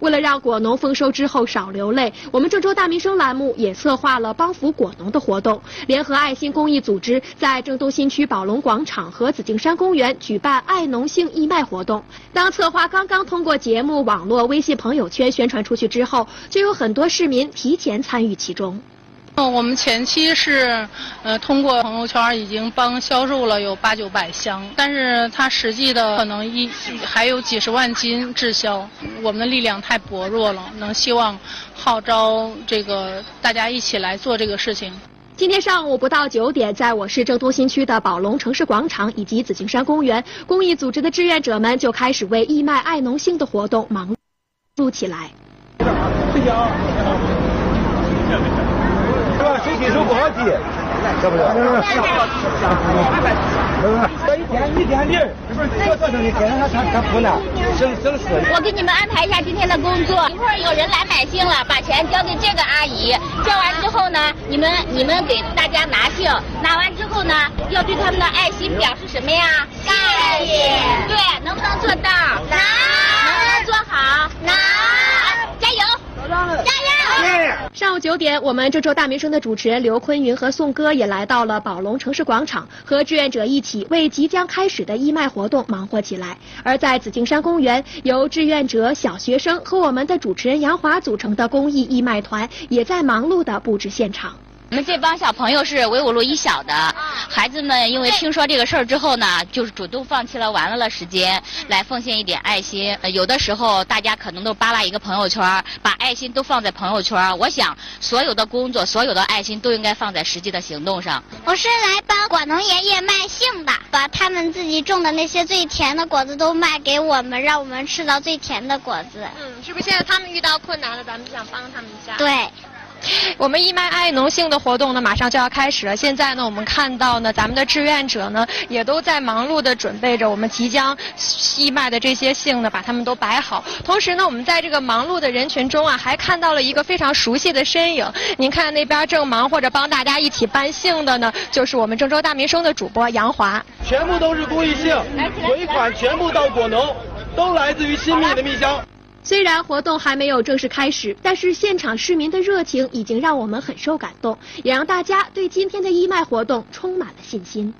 为了让果农丰收之后少流泪，我们郑州大民生栏目也策划了帮扶果农的活动，联合爱心公益组织在郑东新区宝龙广场和紫荆山公园举办爱农性义卖活动。当策划刚刚通过节目、网络、微信朋友圈宣传出去之后，就有很多市民提前参与其中。嗯我们前期是，呃，通过朋友圈已经帮销售了有八九百箱，但是它实际的可能一还有几十万斤滞销，我们的力量太薄弱了，能希望号召这个大家一起来做这个事情。今天上午不到九点，在我市郑东新区的宝龙城市广场以及紫荆山公园，公益组织的志愿者们就开始为义卖爱农性的活动忙碌起来。谢谢啊。提手不好提，是。不是？这一天一天地儿，做做生意跟他他他不难，省省事。我给你们安排一下今天的工作，一会儿有人来买杏了，把钱交给这个阿姨，交完之后呢，你们你们给大家拿杏，拿完之后呢，要对他们的爱心表示什么呀？谢谢。对，能不能做到？能。能不能做好？能。加油！加油！上九点，我们这周大民生的主持人刘坤云和宋哥也来到了宝龙城市广场，和志愿者一起为即将开始的义卖活动忙活起来。而在紫荆山公园，由志愿者、小学生和我们的主持人杨华组成的公益义卖团，也在忙碌的布置现场。我们这帮小朋友是维吾路一小的孩子们，因为听说这个事儿之后呢，就是主动放弃了玩乐的时间，来奉献一点爱心。有的时候大家可能都扒拉一个朋友圈，把爱心都放在朋友圈。我想，所有的工作，所有的爱心都应该放在实际的行动上。我是来帮果农爷爷卖杏的，把他们自己种的那些最甜的果子都卖给我们，让我们吃到最甜的果子。嗯，是不是现在他们遇到困难了，咱们就想帮他们一下？对。我们义卖爱农性的活动呢，马上就要开始了。现在呢，我们看到呢，咱们的志愿者呢，也都在忙碌的准备着我们即将义卖的这些杏呢，把它们都摆好。同时呢，我们在这个忙碌的人群中啊，还看到了一个非常熟悉的身影。您看那边正忙活着帮大家一起搬杏的呢，就是我们郑州大民生的主播杨华。全部都是公益杏，尾款全部到果农，都来自于新密的蜜香。虽然活动还没有正式开始，但是现场市民的热情已经让我们很受感动，也让大家对今天的义卖活动充满了信心。